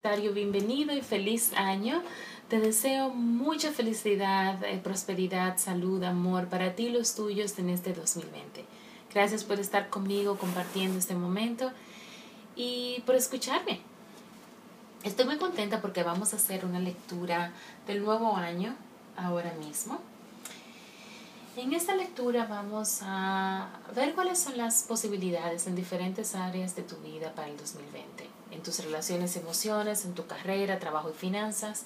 Bienvenido y feliz año. Te deseo mucha felicidad, eh, prosperidad, salud, amor para ti y los tuyos en este 2020. Gracias por estar conmigo compartiendo este momento y por escucharme. Estoy muy contenta porque vamos a hacer una lectura del nuevo año ahora mismo. En esta lectura vamos a ver cuáles son las posibilidades en diferentes áreas de tu vida para el 2020, en tus relaciones emociones, en tu carrera, trabajo y finanzas,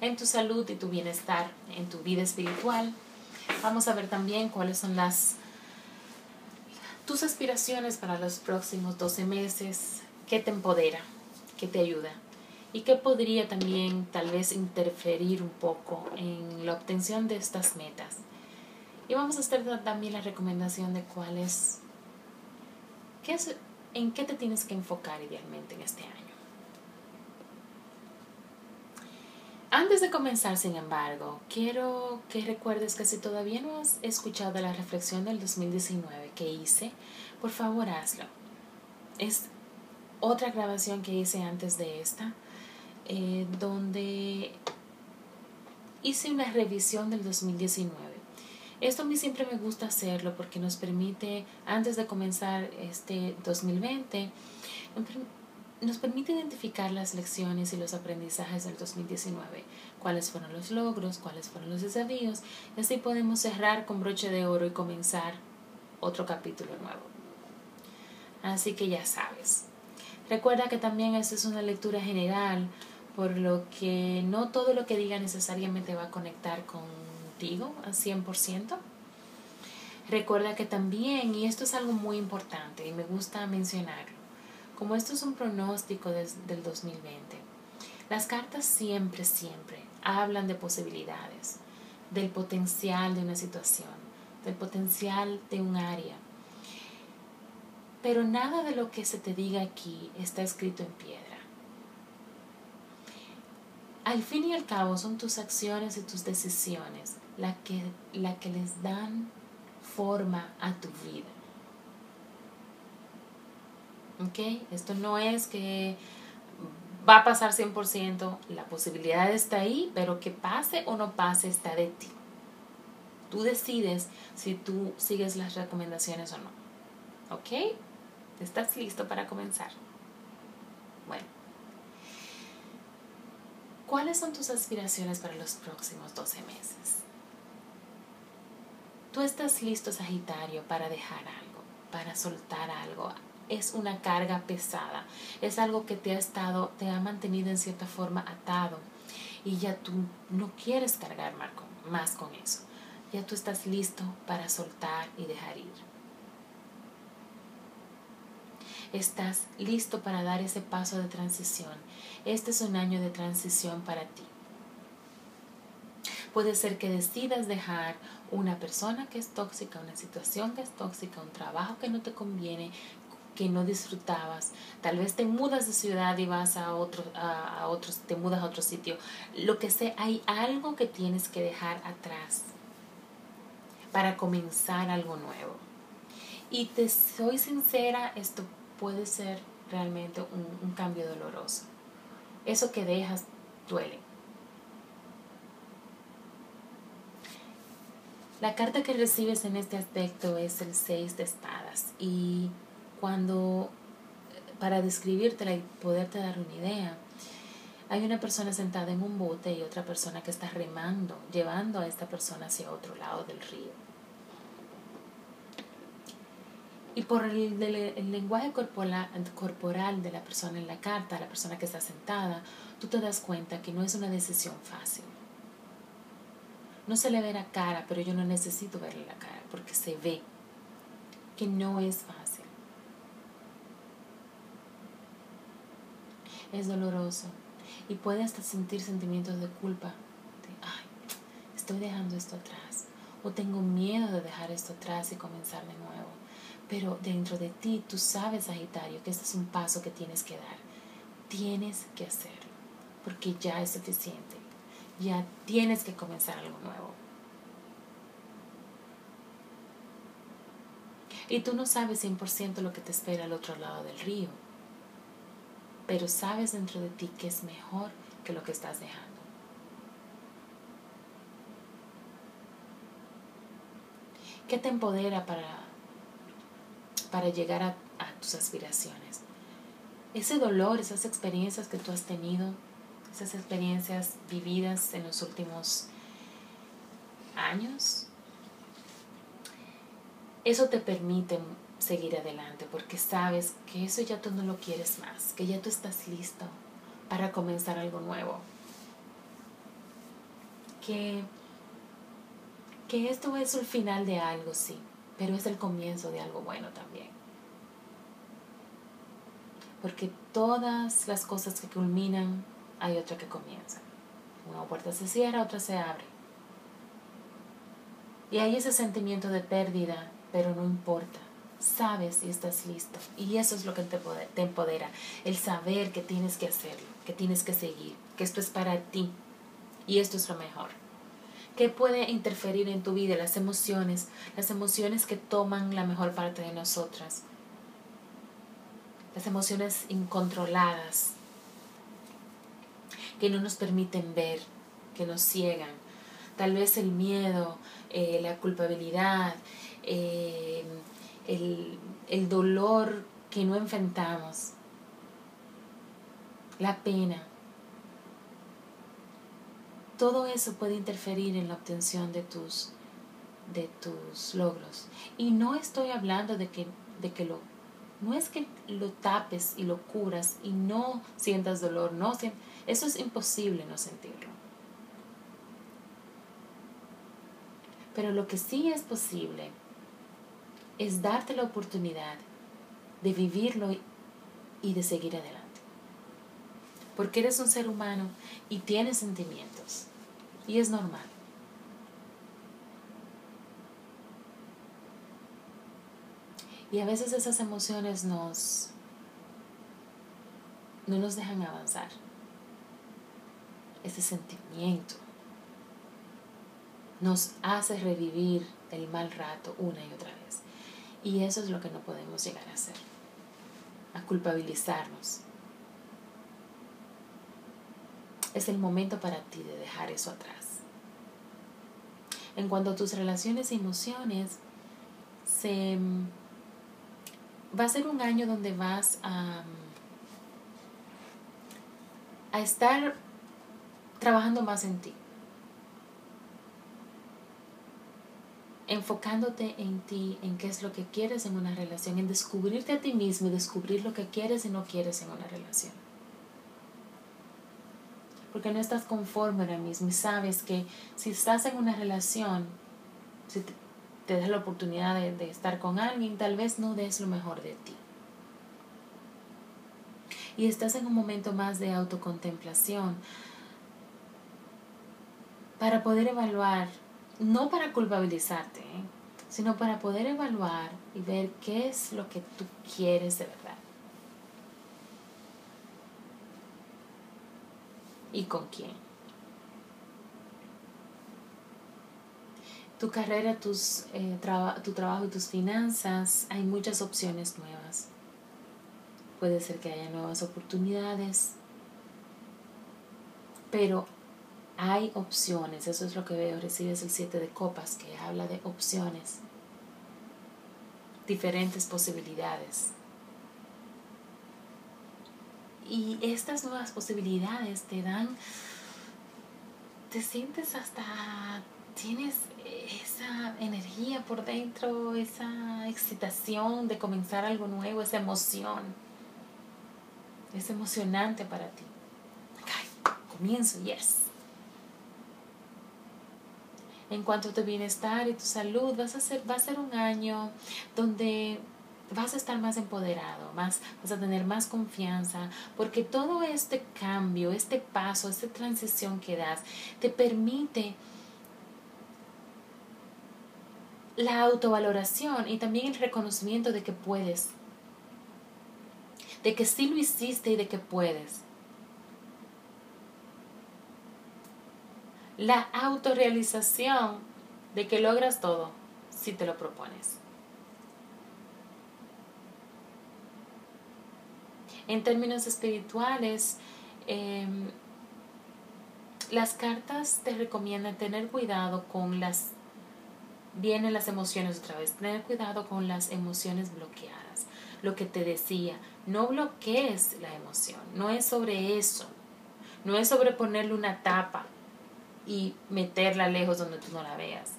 en tu salud y tu bienestar, en tu vida espiritual. Vamos a ver también cuáles son las tus aspiraciones para los próximos 12 meses, qué te empodera, qué te ayuda y qué podría también tal vez interferir un poco en la obtención de estas metas. Y vamos a hacer también la recomendación de cuál es, qué en qué te tienes que enfocar idealmente en este año. Antes de comenzar, sin embargo, quiero que recuerdes que si todavía no has escuchado la reflexión del 2019 que hice, por favor hazlo. Es otra grabación que hice antes de esta, eh, donde hice una revisión del 2019 esto a mí siempre me gusta hacerlo porque nos permite, antes de comenzar este 2020, nos permite identificar las lecciones y los aprendizajes del 2019, cuáles fueron los logros, cuáles fueron los desafíos, y así podemos cerrar con broche de oro y comenzar otro capítulo nuevo. Así que ya sabes. Recuerda que también esta es una lectura general, por lo que no todo lo que diga necesariamente va a conectar con contigo al 100%. Recuerda que también, y esto es algo muy importante y me gusta mencionarlo, como esto es un pronóstico del 2020, las cartas siempre, siempre hablan de posibilidades, del potencial de una situación, del potencial de un área. Pero nada de lo que se te diga aquí está escrito en piedra. Al fin y al cabo son tus acciones y tus decisiones la que, la que les dan forma a tu vida. ¿Ok? Esto no es que va a pasar 100%, la posibilidad está ahí, pero que pase o no pase está de ti. Tú decides si tú sigues las recomendaciones o no. ¿Ok? ¿Estás listo para comenzar? Bueno. ¿Cuáles son tus aspiraciones para los próximos 12 meses? Tú estás listo, Sagitario, para dejar algo, para soltar algo. Es una carga pesada, es algo que te ha estado, te ha mantenido en cierta forma atado y ya tú no quieres cargar más con eso. Ya tú estás listo para soltar y dejar ir. Estás listo para dar ese paso de transición. Este es un año de transición para ti. Puede ser que decidas dejar una persona que es tóxica, una situación que es tóxica, un trabajo que no te conviene, que no disfrutabas. Tal vez te mudas de ciudad y vas a otro, a, otros, te mudas a otro sitio. Lo que sea, hay algo que tienes que dejar atrás para comenzar algo nuevo. Y te soy sincera, esto puede ser realmente un, un cambio doloroso. Eso que dejas duele. La carta que recibes en este aspecto es el 6 de espadas y cuando, para describírtela y poderte dar una idea, hay una persona sentada en un bote y otra persona que está remando, llevando a esta persona hacia otro lado del río. Y por el, el, lenguaje corporal, corporal de la persona en la carta, la persona que está sentada, tú te das cuenta que no es una decisión fácil. No se le ve la cara, pero yo no necesito verle la cara porque se ve que no es fácil. es doloroso y puede hasta sentir sentimientos de culpa, ay, estoy dejando esto atrás, o tengo miedo de dejar esto atrás y comenzar de nuevo. Pero dentro de ti tú sabes, Sagitario, que este es un paso que tienes que dar. Tienes que hacerlo, porque ya es suficiente. Ya tienes que comenzar algo nuevo. Y tú no sabes 100% lo que te espera al otro lado del río, pero sabes dentro de ti que es mejor que lo que estás dejando. ¿Qué te empodera para, para llegar a, a tus aspiraciones? Ese dolor, esas experiencias que tú has tenido, esas experiencias vividas en los últimos años, eso te permite seguir adelante porque sabes que eso ya tú no lo quieres más, que ya tú estás listo para comenzar algo nuevo. Que, que esto es el final de algo, sí, pero es el comienzo de algo bueno también. Porque todas las cosas que culminan, hay otra que comienza. Una puerta se cierra, otra se abre. Y hay ese sentimiento de pérdida pero no importa. Sabes y estás listo. Y eso es lo que te empodera. El saber que tienes que hacerlo, que tienes que seguir, que esto es para ti. Y esto es lo mejor. ¿Qué puede interferir en tu vida? Las emociones, las emociones que toman la mejor parte de nosotras. Las emociones incontroladas, que no nos permiten ver, que nos ciegan. Tal vez el miedo, eh, la culpabilidad, eh, el, el dolor que no enfrentamos, la pena. Todo eso puede interferir en la obtención de tus, de tus logros. Y no estoy hablando de que, de que lo, no es que lo tapes y lo curas y no sientas dolor, no, eso es imposible no sentirlo. Pero lo que sí es posible es darte la oportunidad de vivirlo y de seguir adelante. Porque eres un ser humano y tienes sentimientos. Y es normal. Y a veces esas emociones nos no nos dejan avanzar. Ese sentimiento nos hace revivir el mal rato una y otra vez. Y eso es lo que no podemos llegar a hacer, a culpabilizarnos. Es el momento para ti de dejar eso atrás. En cuanto a tus relaciones y emociones, se, va a ser un año donde vas a, a estar trabajando más en ti. enfocándote en ti, en qué es lo que quieres en una relación, en descubrirte a ti mismo y descubrir lo que quieres y no quieres en una relación. Porque no estás conforme ahora mismo y sabes que si estás en una relación, si te, das la oportunidad de, de estar con alguien, tal vez no des lo mejor de ti. Y estás en un momento más de autocontemplación para poder evaluar no para culpabilizarte, ¿eh? sino para poder evaluar y ver qué es lo que tú quieres de verdad. ¿Y con quién? Tu carrera, tus, eh, tu trabajo y tus finanzas, hay muchas opciones nuevas. Puede ser que haya nuevas oportunidades, pero hay opciones, eso es lo que veo, recibes el 7 de copas que habla de opciones, diferentes posibilidades. Y estas nuevas posibilidades te dan, te sientes hasta, tienes esa energía por dentro, esa excitación de comenzar algo nuevo, esa emoción. Es emocionante para ti. comienzo, yes en cuanto a tu bienestar y tu salud, vas a ser, va a ser un año donde vas a estar más empoderado, más, vas a tener más confianza, porque todo este cambio, este paso, esta transición que das, te permite la autovaloración y también el reconocimiento de que puedes, de que sí lo hiciste y de que puedes. La autorrealización de que logras todo si te lo propones. En términos espirituales, em, las cartas te recomiendan tener cuidado con las, vienen las emociones otra vez, tener cuidado con las emociones bloqueadas. Lo que te decía, no bloquees la emoción, no es sobre eso, no es sobre ponerle una tapa y meterla lejos donde tú no la veas.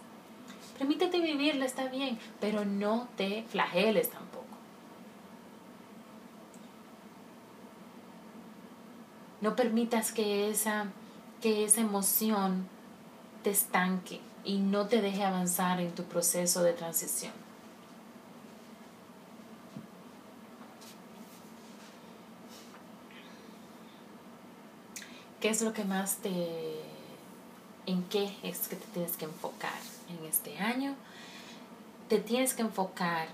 Permítete vivirla, está bien, pero no te flageles tampoco. No permitas que esa, que esa emoción te estanque y no te deje avanzar en tu proceso de transición. ¿Qué es lo que más te... en qué es que te tienes que enfocar en este año? Te tienes que enfocar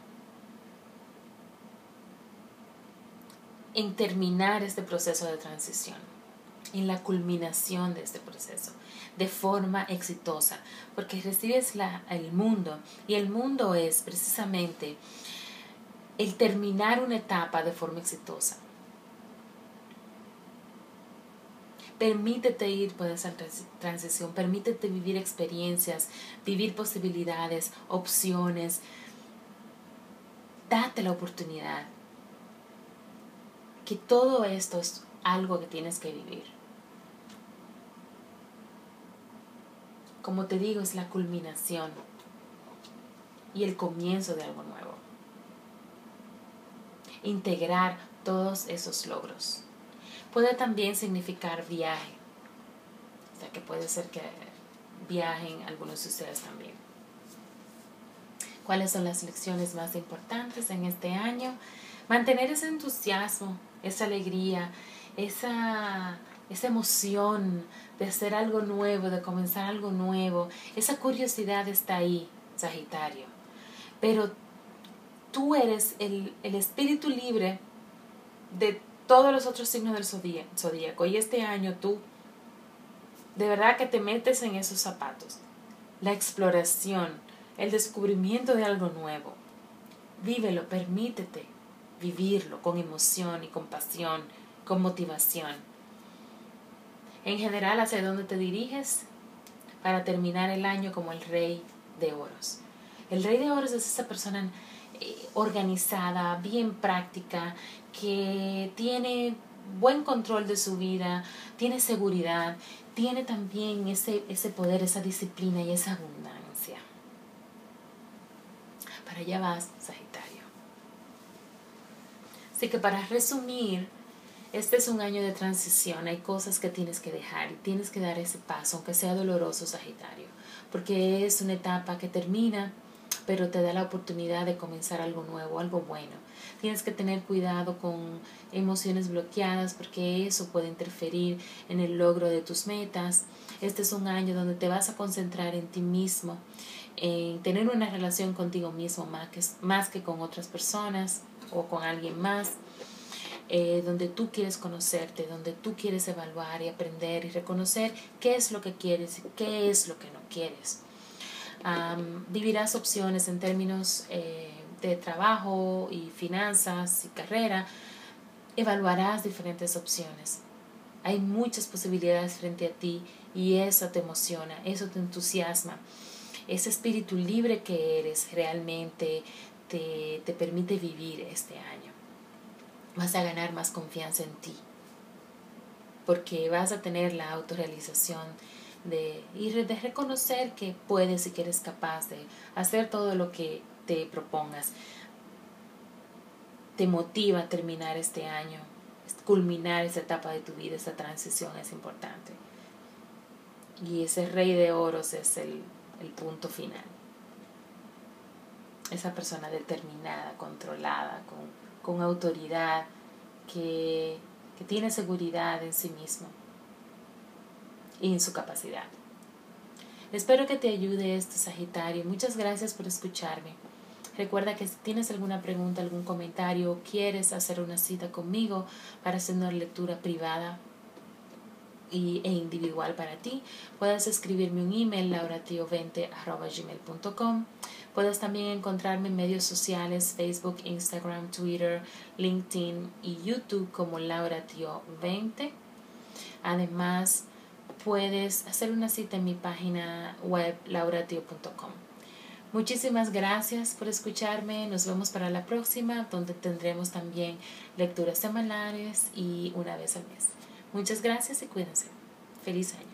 en terminar este proceso de transición, en la culminación de este proceso, de forma exitosa, porque recibes la, el mundo y el mundo es precisamente el terminar una etapa de forma exitosa. Permítete ir por esa transición, permítete vivir experiencias, vivir posibilidades, opciones. Date la oportunidad que todo esto es algo que tienes que vivir. Como te digo, es la culminación y el comienzo de algo nuevo. Integrar todos esos logros. Puede también significar viaje. O sea que puede ser que viajen algunos de ustedes también. ¿Cuáles son las lecciones más importantes en este año? Mantener ese entusiasmo esa alegría, esa, esa emoción de hacer algo nuevo, de comenzar algo nuevo, esa curiosidad está ahí, Sagitario. Pero tú eres el, el espíritu libre de todos los otros signos del zodíaco. Y este año tú, de verdad que te metes en esos zapatos. La exploración, el descubrimiento de algo nuevo. Vívelo, permítete vivirlo con emoción y con pasión, con motivación. En general, ¿hacia dónde te diriges? Para terminar el año como el rey de oros. El rey de oros es esa persona eh, organizada, bien práctica, que tiene buen control de su vida, tiene seguridad, tiene también ese, ese poder, esa disciplina y esa abundancia. Para allá vas, Sagitario. Así que para resumir, este es un año de transición, hay cosas que tienes que dejar y tienes que dar ese paso, aunque sea doloroso, Sagitario, porque es una etapa que termina, pero te da la oportunidad de comenzar algo nuevo, algo bueno. Tienes que tener cuidado con emociones bloqueadas porque eso puede interferir en el logro de tus metas. Este es un año donde te vas a concentrar en ti mismo, en tener una relación contigo mismo más que, más que con otras personas o con alguien más, eh, donde tú quieres conocerte, donde tú quieres evaluar y aprender y reconocer qué es lo que quieres y qué es lo que no quieres. Vivirás opciones en términos eh, de trabajo y finanzas y carrera. Evaluarás diferentes opciones. Hay muchas posibilidades frente a ti y eso te emociona, eso te entusiasma. Ese espíritu libre que eres realmente te, permite vivir este año. Vas a ganar más confianza en ti, porque vas a tener la autorrealización de, y de reconocer que puedes y que eres capaz de hacer todo lo que te propongas. Te motiva a terminar este año, culminar esa etapa de tu vida, esa transición es importante. Y ese rey de oros es el punto final. esa persona determinada, controlada, con, autoridad, que, que tiene seguridad en sí mismo y en su capacidad. Espero que te ayude este Sagitario. Muchas gracias por escucharme. Recuerda que si tienes alguna pregunta, algún comentario o quieres hacer una cita conmigo para hacer una lectura privada y, e individual para ti, puedes escribirme un email lauratio20.gmail.com Puedes también encontrarme en medios sociales, Facebook, Instagram, Twitter, LinkedIn y YouTube como lauratio20. Además, puedes hacer una cita en mi página web lauratio.com. Muchísimas gracias por escucharme. Nos vemos para la próxima, donde tendremos también lecturas semanales y una vez al mes. Muchas gracias y cuídense. Feliz año.